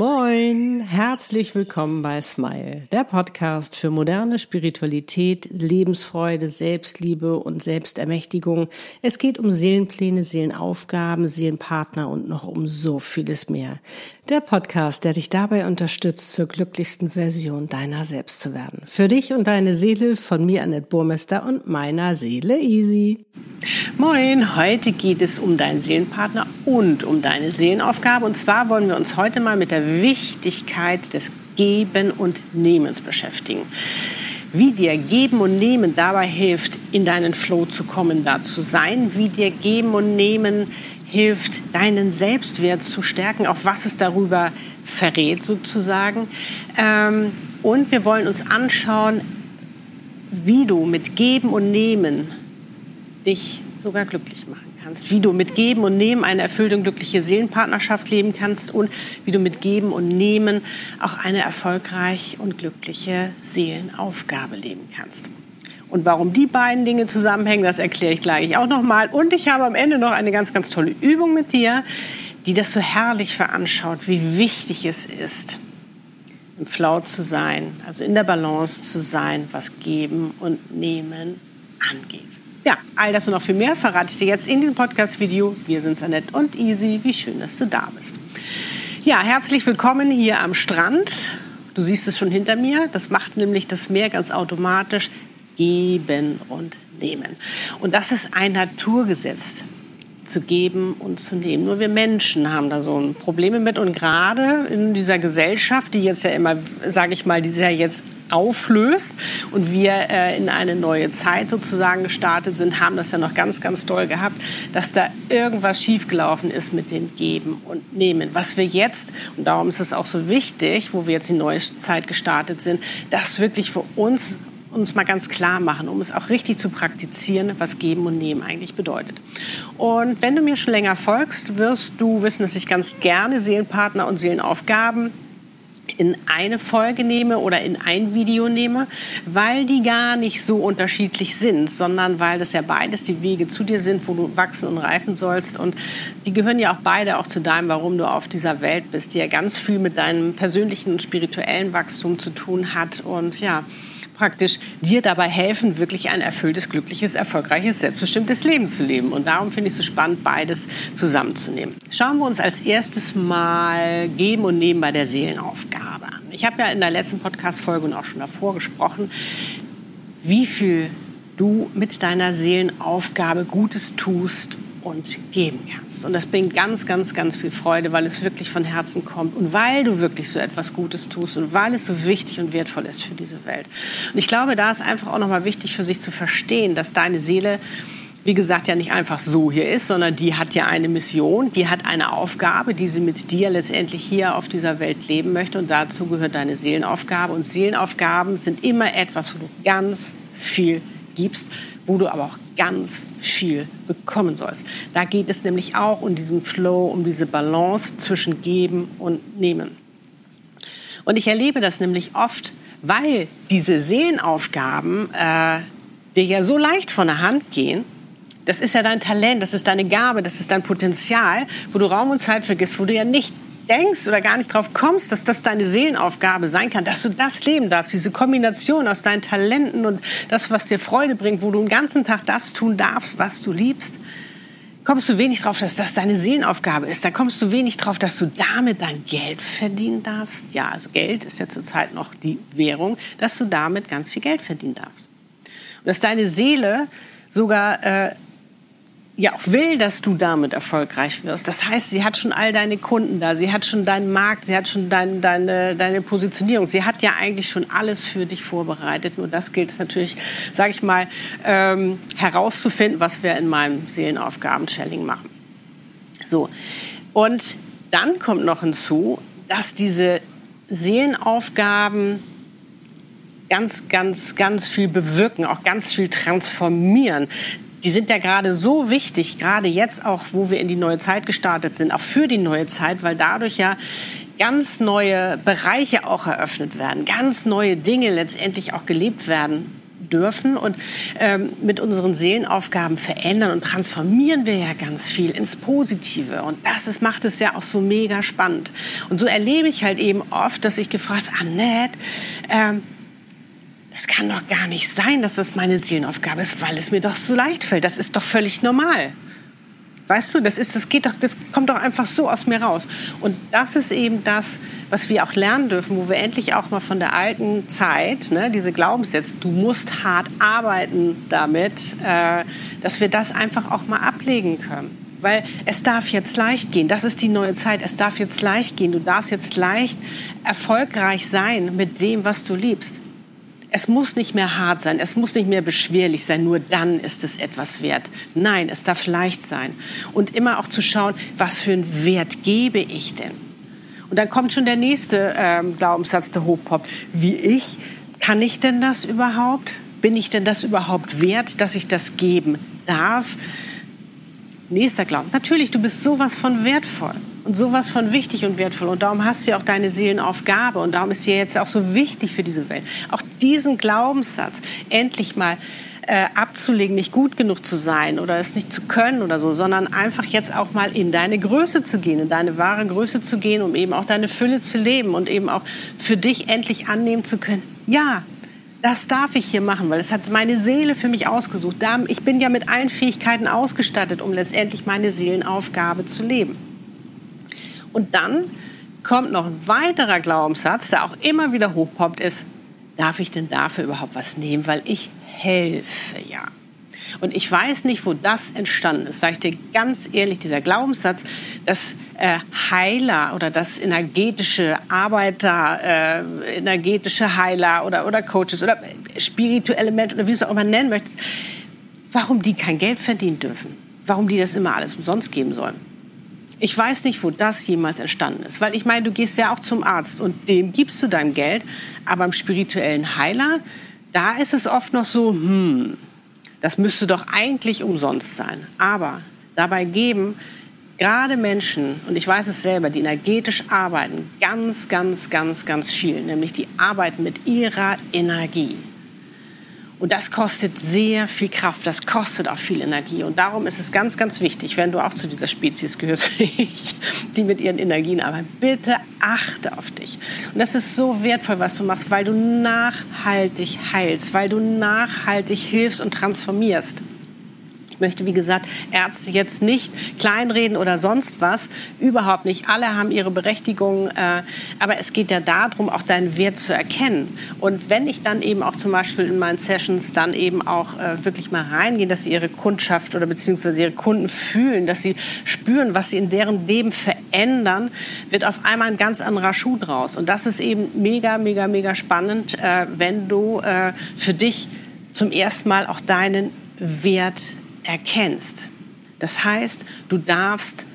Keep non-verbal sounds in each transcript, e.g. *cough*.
Moin, herzlich willkommen bei Smile, der Podcast für moderne Spiritualität, Lebensfreude, Selbstliebe und Selbstermächtigung. Es geht um Seelenpläne, Seelenaufgaben, Seelenpartner und noch um so vieles mehr. Der Podcast, der dich dabei unterstützt, zur glücklichsten Version deiner selbst zu werden. Für dich und deine Seele von mir, Annette Burmester und meiner Seele Easy. Moin, heute geht es um deinen Seelenpartner und um deine Seelenaufgabe. Und zwar wollen wir uns heute mal mit der Wichtigkeit des Geben und Nehmens beschäftigen. Wie dir Geben und Nehmen dabei hilft, in deinen Flow zu kommen, da zu sein. Wie dir Geben und Nehmen hilft, deinen Selbstwert zu stärken, auch was es darüber verrät sozusagen. Ähm, und wir wollen uns anschauen, wie du mit Geben und Nehmen dich sogar glücklich machen kannst, wie du mit Geben und Nehmen eine erfüllte und glückliche Seelenpartnerschaft leben kannst und wie du mit Geben und Nehmen auch eine erfolgreich und glückliche Seelenaufgabe leben kannst. Und warum die beiden Dinge zusammenhängen, das erkläre ich gleich auch nochmal. Und ich habe am Ende noch eine ganz, ganz tolle Übung mit dir, die das so herrlich veranschaut, wie wichtig es ist, im Flow zu sein, also in der Balance zu sein, was Geben und Nehmen angeht. Ja, all das und noch viel mehr verrate ich dir jetzt in diesem Podcast-Video. Wir sind Annette und Easy. Wie schön, dass du da bist. Ja, herzlich willkommen hier am Strand. Du siehst es schon hinter mir. Das macht nämlich das Meer ganz automatisch geben und nehmen. Und das ist ein Naturgesetz zu geben und zu nehmen. Nur wir Menschen haben da so ein Probleme mit und gerade in dieser Gesellschaft, die jetzt ja immer, sage ich mal, die sich ja jetzt auflöst und wir äh, in eine neue Zeit sozusagen gestartet sind, haben das ja noch ganz, ganz doll gehabt, dass da irgendwas schiefgelaufen ist mit dem Geben und Nehmen. Was wir jetzt, und darum ist es auch so wichtig, wo wir jetzt die neue Zeit gestartet sind, das wirklich für uns uns mal ganz klar machen, um es auch richtig zu praktizieren, was Geben und Nehmen eigentlich bedeutet. Und wenn du mir schon länger folgst, wirst du wissen, dass ich ganz gerne Seelenpartner und Seelenaufgaben in eine Folge nehme oder in ein Video nehme, weil die gar nicht so unterschiedlich sind, sondern weil das ja beides die Wege zu dir sind, wo du wachsen und reifen sollst. Und die gehören ja auch beide auch zu deinem, warum du auf dieser Welt bist, die ja ganz viel mit deinem persönlichen und spirituellen Wachstum zu tun hat. Und ja, praktisch dir dabei helfen, wirklich ein erfülltes, glückliches, erfolgreiches, selbstbestimmtes Leben zu leben. Und darum finde ich es so spannend, beides zusammenzunehmen. Schauen wir uns als erstes mal Geben und Nehmen bei der Seelenaufgabe an. Ich habe ja in der letzten Podcast-Folge und auch schon davor gesprochen, wie viel du mit deiner Seelenaufgabe Gutes tust und geben kannst. Und das bringt ganz, ganz, ganz viel Freude, weil es wirklich von Herzen kommt und weil du wirklich so etwas Gutes tust und weil es so wichtig und wertvoll ist für diese Welt. Und ich glaube, da ist einfach auch nochmal wichtig für sich zu verstehen, dass deine Seele wie gesagt, ja nicht einfach so hier ist, sondern die hat ja eine Mission, die hat eine Aufgabe, die sie mit dir letztendlich hier auf dieser Welt leben möchte. Und dazu gehört deine Seelenaufgabe. Und Seelenaufgaben sind immer etwas, wo du ganz viel gibst, wo du aber auch ganz viel bekommen sollst. Da geht es nämlich auch um diesen Flow, um diese Balance zwischen Geben und Nehmen. Und ich erlebe das nämlich oft, weil diese Seelenaufgaben äh, dir ja so leicht von der Hand gehen. Das ist ja dein Talent, das ist deine Gabe, das ist dein Potenzial, wo du Raum und Zeit vergisst, wo du ja nicht denkst oder gar nicht drauf kommst, dass das deine Seelenaufgabe sein kann, dass du das leben darfst, diese Kombination aus deinen Talenten und das, was dir Freude bringt, wo du den ganzen Tag das tun darfst, was du liebst, kommst du wenig drauf, dass das deine Seelenaufgabe ist. Da kommst du wenig drauf, dass du damit dein Geld verdienen darfst. Ja, also Geld ist ja zurzeit noch die Währung, dass du damit ganz viel Geld verdienen darfst. Und dass deine Seele sogar äh, ja auch will, dass du damit erfolgreich wirst. Das heißt, sie hat schon all deine Kunden da, sie hat schon deinen Markt, sie hat schon dein, deine, deine Positionierung, sie hat ja eigentlich schon alles für dich vorbereitet. Nur das gilt es natürlich, sage ich mal, ähm, herauszufinden, was wir in meinem Seelenaufgaben-Challing machen. So, und dann kommt noch hinzu, dass diese Seelenaufgaben ganz, ganz, ganz viel bewirken, auch ganz viel transformieren die sind ja gerade so wichtig, gerade jetzt auch, wo wir in die neue Zeit gestartet sind, auch für die neue Zeit, weil dadurch ja ganz neue Bereiche auch eröffnet werden, ganz neue Dinge letztendlich auch gelebt werden, dürfen. Und ähm, mit unseren Seelenaufgaben verändern und transformieren wir ja ganz viel ins Positive. Und das ist, macht es ja auch so mega spannend. Und so erlebe ich halt eben oft, dass ich gefragt, Annette, ähm, es kann doch gar nicht sein, dass das meine Seelenaufgabe ist, weil es mir doch so leicht fällt. Das ist doch völlig normal. Weißt du, das ist, das geht doch, das kommt doch einfach so aus mir raus. Und das ist eben das, was wir auch lernen dürfen, wo wir endlich auch mal von der alten Zeit, ne, diese Glaubenssätze, du musst hart arbeiten damit, äh, dass wir das einfach auch mal ablegen können. Weil es darf jetzt leicht gehen. Das ist die neue Zeit. Es darf jetzt leicht gehen. Du darfst jetzt leicht erfolgreich sein mit dem, was du liebst. Es muss nicht mehr hart sein, es muss nicht mehr beschwerlich sein, nur dann ist es etwas wert. Nein, es darf leicht sein. Und immer auch zu schauen, was für einen Wert gebe ich denn? Und dann kommt schon der nächste ähm, Glaubenssatz, der hochpoppt. Wie ich? Kann ich denn das überhaupt? Bin ich denn das überhaupt wert, dass ich das geben darf? Nächster Glauben. Natürlich, du bist sowas von wertvoll und sowas von wichtig und wertvoll. Und darum hast du ja auch deine Seelenaufgabe. Und darum ist dir jetzt auch so wichtig für diese Welt. Auch diesen Glaubenssatz endlich mal äh, abzulegen, nicht gut genug zu sein oder es nicht zu können oder so, sondern einfach jetzt auch mal in deine Größe zu gehen, in deine wahre Größe zu gehen, um eben auch deine Fülle zu leben und eben auch für dich endlich annehmen zu können. Ja, das darf ich hier machen, weil es hat meine Seele für mich ausgesucht. Ich bin ja mit allen Fähigkeiten ausgestattet, um letztendlich meine Seelenaufgabe zu leben. Und dann kommt noch ein weiterer Glaubenssatz, der auch immer wieder hochpoppt, ist, darf ich denn dafür überhaupt was nehmen, weil ich helfe ja. Und ich weiß nicht, wo das entstanden ist, sage ich dir ganz ehrlich, dieser Glaubenssatz, dass äh, Heiler oder das energetische Arbeiter, äh, energetische Heiler oder, oder Coaches oder spirituelle Menschen oder wie du es auch immer nennen möchtest, warum die kein Geld verdienen dürfen, warum die das immer alles umsonst geben sollen. Ich weiß nicht, wo das jemals entstanden ist. Weil ich meine, du gehst ja auch zum Arzt und dem gibst du dein Geld. Aber im spirituellen Heiler, da ist es oft noch so, hm, das müsste doch eigentlich umsonst sein. Aber dabei geben gerade Menschen, und ich weiß es selber, die energetisch arbeiten, ganz, ganz, ganz, ganz viel. Nämlich die arbeiten mit ihrer Energie. Und das kostet sehr viel Kraft, das kostet auch viel Energie. Und darum ist es ganz, ganz wichtig, wenn du auch zu dieser Spezies gehörst, *laughs* die mit ihren Energien arbeiten, bitte achte auf dich. Und das ist so wertvoll, was du machst, weil du nachhaltig heilst, weil du nachhaltig hilfst und transformierst möchte, wie gesagt, Ärzte jetzt nicht kleinreden oder sonst was. Überhaupt nicht. Alle haben ihre Berechtigung. Äh, aber es geht ja darum, auch deinen Wert zu erkennen. Und wenn ich dann eben auch zum Beispiel in meinen Sessions dann eben auch äh, wirklich mal reingehen, dass sie ihre Kundschaft oder beziehungsweise ihre Kunden fühlen, dass sie spüren, was sie in deren Leben verändern, wird auf einmal ein ganz anderer Schuh draus. Und das ist eben mega, mega, mega spannend, äh, wenn du für dich zum ersten Mal auch deinen Wert erkennst. Das heißt, du darfst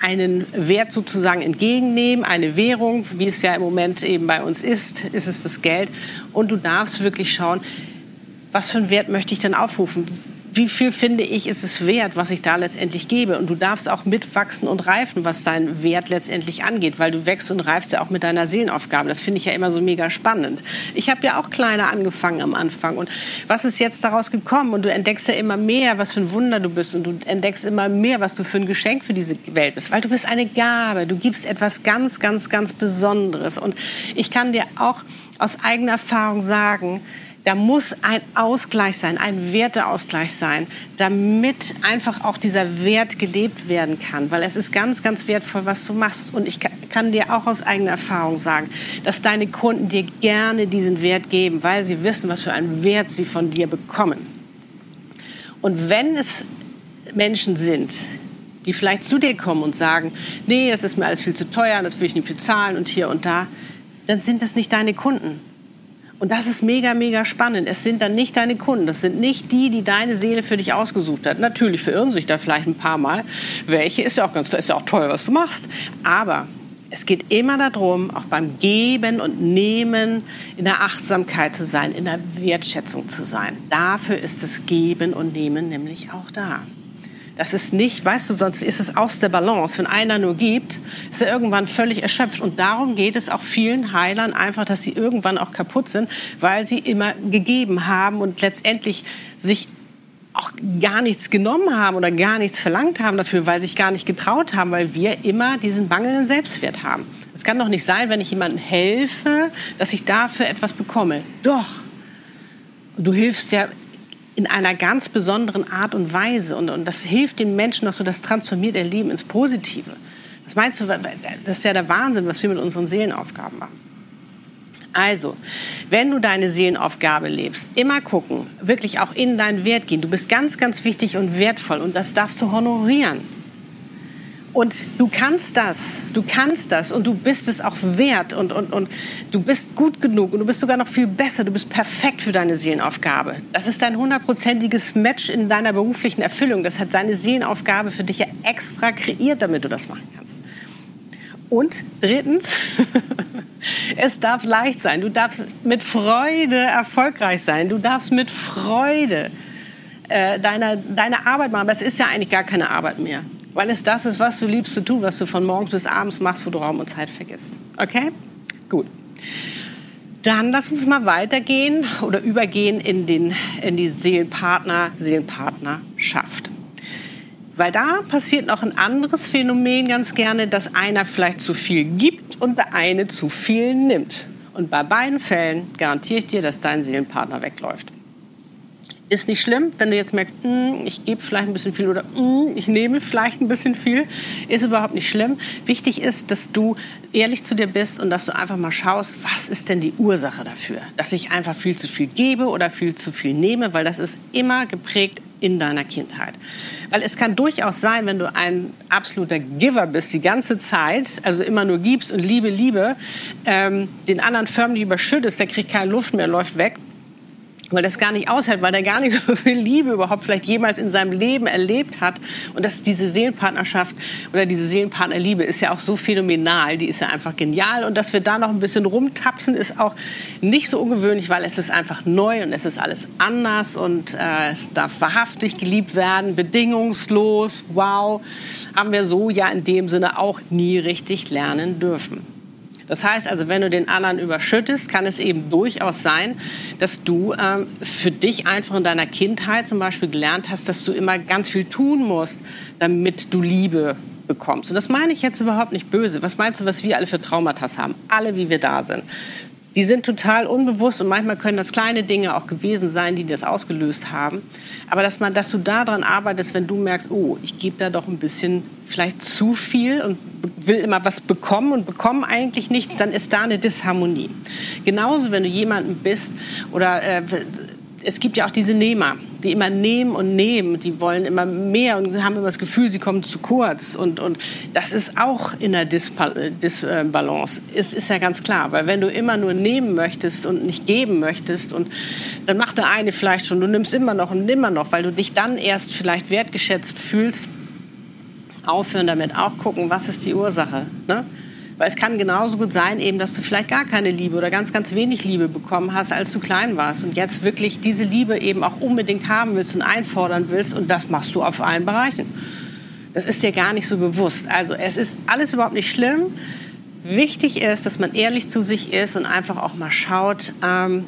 einen Wert sozusagen entgegennehmen, eine Währung, wie es ja im Moment eben bei uns ist, ist es das Geld. Und du darfst wirklich schauen, was für einen Wert möchte ich denn aufrufen? Wie viel finde ich, ist es wert, was ich da letztendlich gebe. Und du darfst auch mitwachsen und reifen, was dein Wert letztendlich angeht, weil du wächst und reifst ja auch mit deiner Seelenaufgabe. Das finde ich ja immer so mega spannend. Ich habe ja auch kleiner angefangen am Anfang. Und was ist jetzt daraus gekommen? Und du entdeckst ja immer mehr, was für ein Wunder du bist. Und du entdeckst immer mehr, was du für ein Geschenk für diese Welt bist. Weil du bist eine Gabe. Du gibst etwas ganz, ganz, ganz Besonderes. Und ich kann dir auch aus eigener Erfahrung sagen, da muss ein Ausgleich sein, ein Werteausgleich sein, damit einfach auch dieser Wert gelebt werden kann. Weil es ist ganz, ganz wertvoll, was du machst. Und ich kann dir auch aus eigener Erfahrung sagen, dass deine Kunden dir gerne diesen Wert geben, weil sie wissen, was für einen Wert sie von dir bekommen. Und wenn es Menschen sind, die vielleicht zu dir kommen und sagen, nee, das ist mir alles viel zu teuer, das will ich nicht bezahlen und hier und da, dann sind es nicht deine Kunden und das ist mega, mega spannend. Es sind dann nicht deine Kunden. Das sind nicht die, die deine Seele für dich ausgesucht hat. Natürlich verirren sich da vielleicht ein paar Mal. Welche ist ja auch ganz, ist ja auch toll, was du machst. Aber es geht immer darum, auch beim Geben und Nehmen in der Achtsamkeit zu sein, in der Wertschätzung zu sein. Dafür ist das Geben und Nehmen nämlich auch da. Das ist nicht, weißt du, sonst ist es aus der Balance. Wenn einer nur gibt, ist er irgendwann völlig erschöpft. Und darum geht es auch vielen Heilern einfach, dass sie irgendwann auch kaputt sind, weil sie immer gegeben haben und letztendlich sich auch gar nichts genommen haben oder gar nichts verlangt haben dafür, weil sie sich gar nicht getraut haben, weil wir immer diesen mangelnden Selbstwert haben. Es kann doch nicht sein, wenn ich jemandem helfe, dass ich dafür etwas bekomme. Doch. Du hilfst ja in einer ganz besonderen Art und Weise. Und, und das hilft den Menschen auch so, das transformiert ihr Leben ins Positive. Was meinst du, das ist ja der Wahnsinn, was wir mit unseren Seelenaufgaben machen. Also, wenn du deine Seelenaufgabe lebst, immer gucken, wirklich auch in deinen Wert gehen. Du bist ganz, ganz wichtig und wertvoll und das darfst du honorieren. Und du kannst das, du kannst das und du bist es auch wert und, und, und du bist gut genug und du bist sogar noch viel besser, du bist perfekt für deine Seelenaufgabe. Das ist dein hundertprozentiges Match in deiner beruflichen Erfüllung. Das hat deine Seelenaufgabe für dich ja extra kreiert, damit du das machen kannst. Und drittens, *laughs* es darf leicht sein. Du darfst mit Freude erfolgreich sein. Du darfst mit Freude äh, deine, deine Arbeit machen. Es ist ja eigentlich gar keine Arbeit mehr weil es das ist, was du liebst zu tun, was du von morgens bis abends machst, wo du Raum und Zeit vergisst. Okay? Gut. Dann lass uns mal weitergehen oder übergehen in, den, in die Seelenpartner, Seelenpartnerschaft. Weil da passiert noch ein anderes Phänomen ganz gerne, dass einer vielleicht zu viel gibt und der eine zu viel nimmt. Und bei beiden Fällen garantiere ich dir, dass dein Seelenpartner wegläuft. Ist nicht schlimm, wenn du jetzt merkst, mm, ich gebe vielleicht ein bisschen viel oder mm, ich nehme vielleicht ein bisschen viel. Ist überhaupt nicht schlimm. Wichtig ist, dass du ehrlich zu dir bist und dass du einfach mal schaust, was ist denn die Ursache dafür? Dass ich einfach viel zu viel gebe oder viel zu viel nehme, weil das ist immer geprägt in deiner Kindheit. Weil es kann durchaus sein, wenn du ein absoluter Giver bist die ganze Zeit, also immer nur gibst und Liebe, Liebe, ähm, den anderen förmlich überschüttest, der kriegt keine Luft mehr, läuft weg, weil das gar nicht aushält, weil er gar nicht *laughs* so viel Liebe überhaupt vielleicht jemals in seinem Leben erlebt hat. Und dass diese Seelenpartnerschaft oder diese Seelenpartnerliebe ist ja auch so phänomenal, die ist ja einfach genial. Und dass wir da noch ein bisschen rumtapsen, ist auch nicht so ungewöhnlich, weil es ist einfach neu und es ist alles anders und äh, es darf wahrhaftig geliebt werden, bedingungslos, wow, haben wir so ja in dem Sinne auch nie richtig lernen dürfen. Das heißt also, wenn du den anderen überschüttest, kann es eben durchaus sein, dass du ähm, für dich einfach in deiner Kindheit zum Beispiel gelernt hast, dass du immer ganz viel tun musst, damit du Liebe bekommst. Und das meine ich jetzt überhaupt nicht böse. Was meinst du, was wir alle für Traumata haben? Alle, wie wir da sind die sind total unbewusst und manchmal können das kleine Dinge auch gewesen sein, die das ausgelöst haben. Aber dass man, dass du daran arbeitest, wenn du merkst, oh, ich gebe da doch ein bisschen vielleicht zu viel und will immer was bekommen und bekomme eigentlich nichts, dann ist da eine Disharmonie. Genauso, wenn du jemanden bist oder äh, es gibt ja auch diese Nehmer, die immer nehmen und nehmen, die wollen immer mehr und haben immer das Gefühl, sie kommen zu kurz. Und, und das ist auch in der Disbalance. Ist, ist ja ganz klar, weil wenn du immer nur nehmen möchtest und nicht geben möchtest, und dann macht der eine vielleicht schon, du nimmst immer noch und immer noch, weil du dich dann erst vielleicht wertgeschätzt fühlst, aufhören damit, auch gucken, was ist die Ursache. Ne? Weil es kann genauso gut sein, eben, dass du vielleicht gar keine Liebe oder ganz, ganz wenig Liebe bekommen hast, als du klein warst und jetzt wirklich diese Liebe eben auch unbedingt haben willst und einfordern willst und das machst du auf allen Bereichen. Das ist dir gar nicht so bewusst. Also es ist alles überhaupt nicht schlimm. Wichtig ist, dass man ehrlich zu sich ist und einfach auch mal schaut, ähm,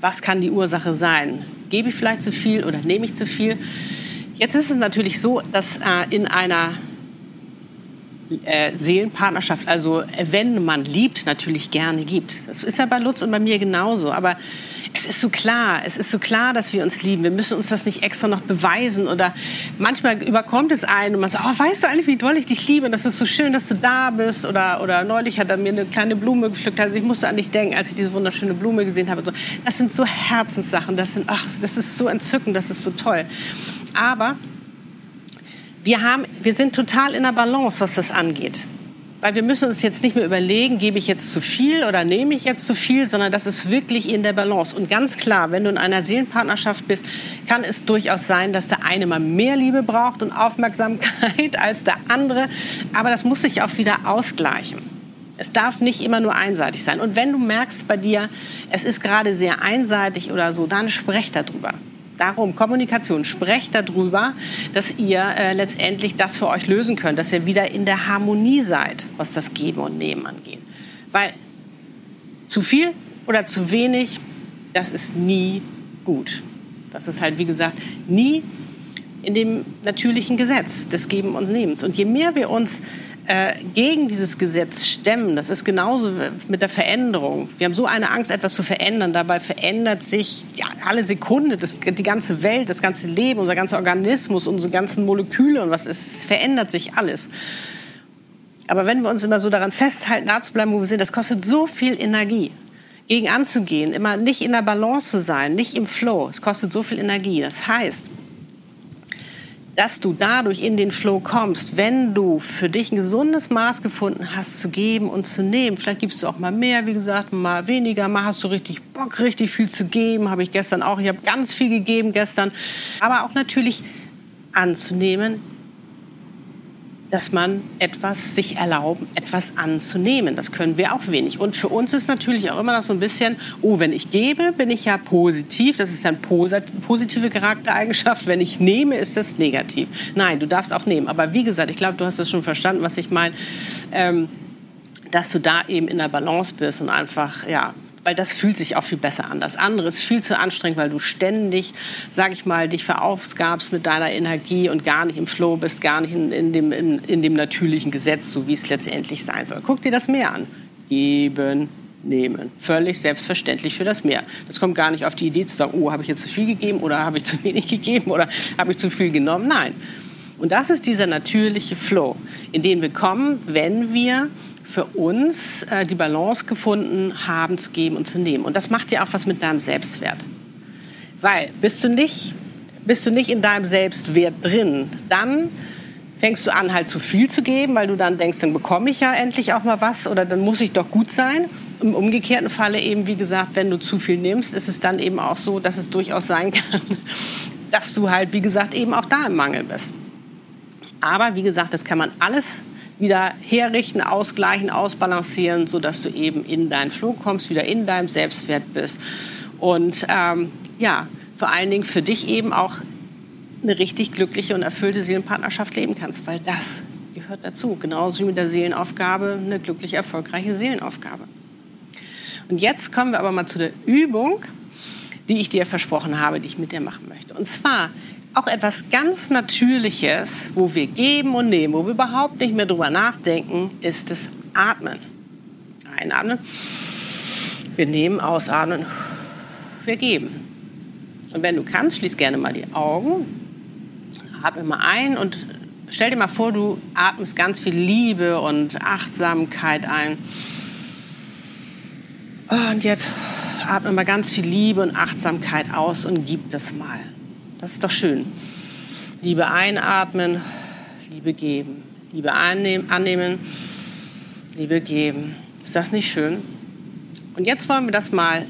was kann die Ursache sein? Gebe ich vielleicht zu viel oder nehme ich zu viel? Jetzt ist es natürlich so, dass äh, in einer äh, Seelenpartnerschaft, also wenn man liebt, natürlich gerne gibt. Das ist ja bei Lutz und bei mir genauso. Aber es ist so klar, es ist so klar, dass wir uns lieben. Wir müssen uns das nicht extra noch beweisen oder manchmal überkommt es einen und man sagt, oh, weißt du eigentlich, wie doll ich dich liebe? Das ist so schön, dass du da bist. Oder, oder neulich hat er mir eine kleine Blume gepflückt. Also ich musste an dich denken, als ich diese wunderschöne Blume gesehen habe. Das sind so Herzenssachen. Das sind, ach, das ist so entzückend, das ist so toll. Aber wir, haben, wir sind total in der Balance, was das angeht. Weil wir müssen uns jetzt nicht mehr überlegen, gebe ich jetzt zu viel oder nehme ich jetzt zu viel, sondern das ist wirklich in der Balance. Und ganz klar, wenn du in einer Seelenpartnerschaft bist, kann es durchaus sein, dass der eine mal mehr Liebe braucht und Aufmerksamkeit *laughs* als der andere. Aber das muss sich auch wieder ausgleichen. Es darf nicht immer nur einseitig sein. Und wenn du merkst bei dir, es ist gerade sehr einseitig oder so, dann sprech darüber Darum, Kommunikation, sprecht darüber, dass ihr äh, letztendlich das für euch lösen könnt, dass ihr wieder in der Harmonie seid, was das Geben und Nehmen angeht. Weil zu viel oder zu wenig, das ist nie gut. Das ist halt, wie gesagt, nie in dem natürlichen Gesetz des Geben und Nehmens. Und je mehr wir uns äh, gegen dieses Gesetz stemmen, das ist genauso mit der Veränderung. Wir haben so eine Angst, etwas zu verändern. Dabei verändert sich ja, alle Sekunde das, die ganze Welt, das ganze Leben, unser ganzer Organismus, unsere ganzen Moleküle und was ist, verändert sich alles. Aber wenn wir uns immer so daran festhalten, da zu bleiben, wo wir sind, das kostet so viel Energie gegen anzugehen, immer nicht in der Balance zu sein, nicht im Flow. Es kostet so viel Energie. Das heißt, dass du dadurch in den Flow kommst, wenn du für dich ein gesundes Maß gefunden hast, zu geben und zu nehmen. Vielleicht gibst du auch mal mehr, wie gesagt, mal weniger, mal hast du richtig Bock, richtig viel zu geben. Habe ich gestern auch. Ich habe ganz viel gegeben gestern. Aber auch natürlich anzunehmen, dass man etwas sich erlauben, etwas anzunehmen. Das können wir auch wenig. Und für uns ist natürlich auch immer noch so ein bisschen, oh, wenn ich gebe, bin ich ja positiv. Das ist ja eine positive Charaktereigenschaft. Wenn ich nehme, ist das negativ. Nein, du darfst auch nehmen. Aber wie gesagt, ich glaube, du hast das schon verstanden, was ich meine. Ähm, dass du da eben in der Balance bist und einfach, ja, weil das fühlt sich auch viel besser an. Das andere ist viel zu anstrengend, weil du ständig, sag ich mal, dich verausgabst mit deiner Energie und gar nicht im Flow bist, gar nicht in, in dem, in, in dem natürlichen Gesetz, so wie es letztendlich sein soll. Guck dir das Meer an. Geben, nehmen. Völlig selbstverständlich für das Meer. Das kommt gar nicht auf die Idee zu sagen, oh, habe ich jetzt zu viel gegeben oder habe ich *laughs* zu wenig gegeben oder habe ich zu viel genommen. Nein. Und das ist dieser natürliche Flow, in den wir kommen, wenn wir für uns äh, die Balance gefunden haben, zu geben und zu nehmen. Und das macht ja auch was mit deinem Selbstwert. Weil bist du nicht, bist du nicht in deinem Selbstwert drin, dann fängst du an, halt zu viel zu geben, weil du dann denkst, dann bekomme ich ja endlich auch mal was oder dann muss ich doch gut sein. Im umgekehrten Falle eben, wie gesagt, wenn du zu viel nimmst, ist es dann eben auch so, dass es durchaus sein *laughs* kann, dass du halt, wie gesagt, eben auch da im Mangel bist. Aber wie gesagt, das kann man alles wieder herrichten, ausgleichen, ausbalancieren, sodass du eben in deinen Flug kommst, wieder in deinem Selbstwert bist. Und ähm, ja, vor allen Dingen für dich eben auch eine richtig glückliche und erfüllte Seelenpartnerschaft leben kannst, weil das gehört dazu. Genauso wie mit der Seelenaufgabe eine glücklich erfolgreiche Seelenaufgabe. Und jetzt kommen wir aber mal zu der Übung, die ich dir versprochen habe, die ich mit dir machen möchte. Und zwar auch etwas ganz Natürliches, wo wir geben und nehmen, wo wir überhaupt nicht mehr drüber nachdenken, ist das Atmen. Einatmen. Wir nehmen, ausatmen. Wir geben. Und wenn du kannst, schließ gerne mal die Augen. Atme mal ein und stell dir mal vor, du atmest ganz viel Liebe und Achtsamkeit ein. Und jetzt atme mal ganz viel Liebe und Achtsamkeit aus und gib das mal. Das ist doch schön. Liebe einatmen, Liebe geben. Liebe annehmen, Liebe geben. Ist das nicht schön? Und jetzt wollen wir das mal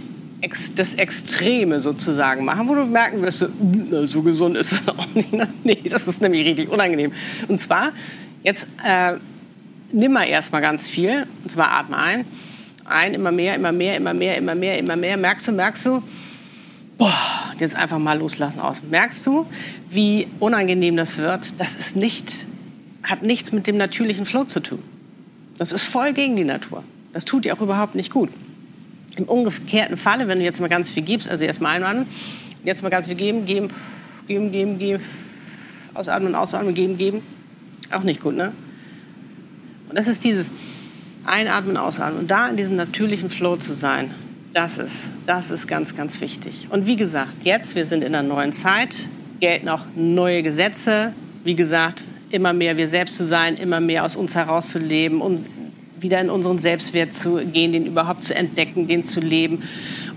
das Extreme sozusagen machen, wo du merken wirst, so gesund ist es *laughs* auch nicht. Nee, das ist nämlich richtig unangenehm. Und zwar, jetzt äh, nimm mal erstmal ganz viel. Und zwar atme ein. Ein, immer mehr, immer mehr, immer mehr, immer mehr, immer mehr. Merkst du, merkst du, boah, jetzt einfach mal loslassen aus. Merkst du, wie unangenehm das wird? Das ist nichts, hat nichts mit dem natürlichen Flow zu tun. Das ist voll gegen die Natur. Das tut dir auch überhaupt nicht gut. Im umgekehrten Falle, wenn du jetzt mal ganz viel gibst, also erst mal einatmen, jetzt mal ganz viel geben, geben, geben, geben, geben, ausatmen, ausatmen, geben, geben, auch nicht gut, ne? Und das ist dieses Einatmen, Ausatmen und da in diesem natürlichen Flow zu sein, das ist, das ist ganz, ganz wichtig. Und wie gesagt, jetzt, wir sind in einer neuen Zeit, gelten auch neue Gesetze. Wie gesagt, immer mehr wir selbst zu sein, immer mehr aus uns herauszuleben und wieder in unseren Selbstwert zu gehen, den überhaupt zu entdecken, den zu leben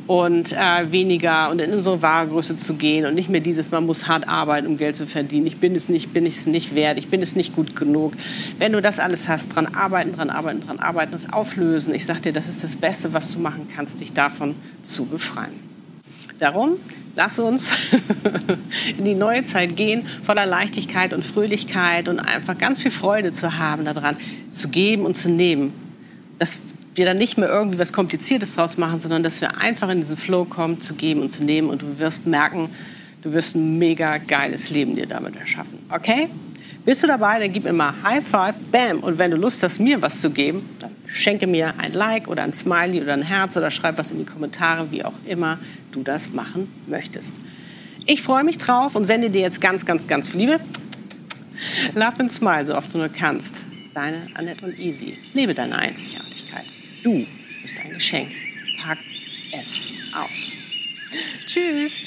und äh, weniger und in unsere wahre Größe zu gehen und nicht mehr dieses, man muss hart arbeiten, um Geld zu verdienen. Ich bin es nicht, bin es nicht wert, ich bin es nicht gut genug. Wenn du das alles hast, dran arbeiten, dran arbeiten, dran arbeiten, das auflösen. Ich sag dir, das ist das Beste, was du machen kannst, dich davon zu befreien. Darum lass uns *laughs* in die neue Zeit gehen, voller Leichtigkeit und Fröhlichkeit und einfach ganz viel Freude zu haben daran, zu geben und zu nehmen. Das wir dann nicht mehr irgendwie was Kompliziertes draus machen, sondern dass wir einfach in diesen Flow kommen, zu geben und zu nehmen. Und du wirst merken, Du wirst ein mega geiles Leben dir damit erschaffen. Okay? Bist du dabei? Dann gib mir mal High Five, Bam. Und wenn du Lust hast, mir was zu geben, dann schenke mir ein Like oder ein Smiley oder ein Herz oder schreib was in die Kommentare, wie auch immer du das machen möchtest. Ich freue mich drauf und sende dir jetzt ganz, ganz, ganz viel Liebe. Love and smile, so oft du nur kannst. Deine Annette und Easy. Lebe deine Einzigartigkeit. Du bist ein Geschenk. Pack es aus. Tschüss.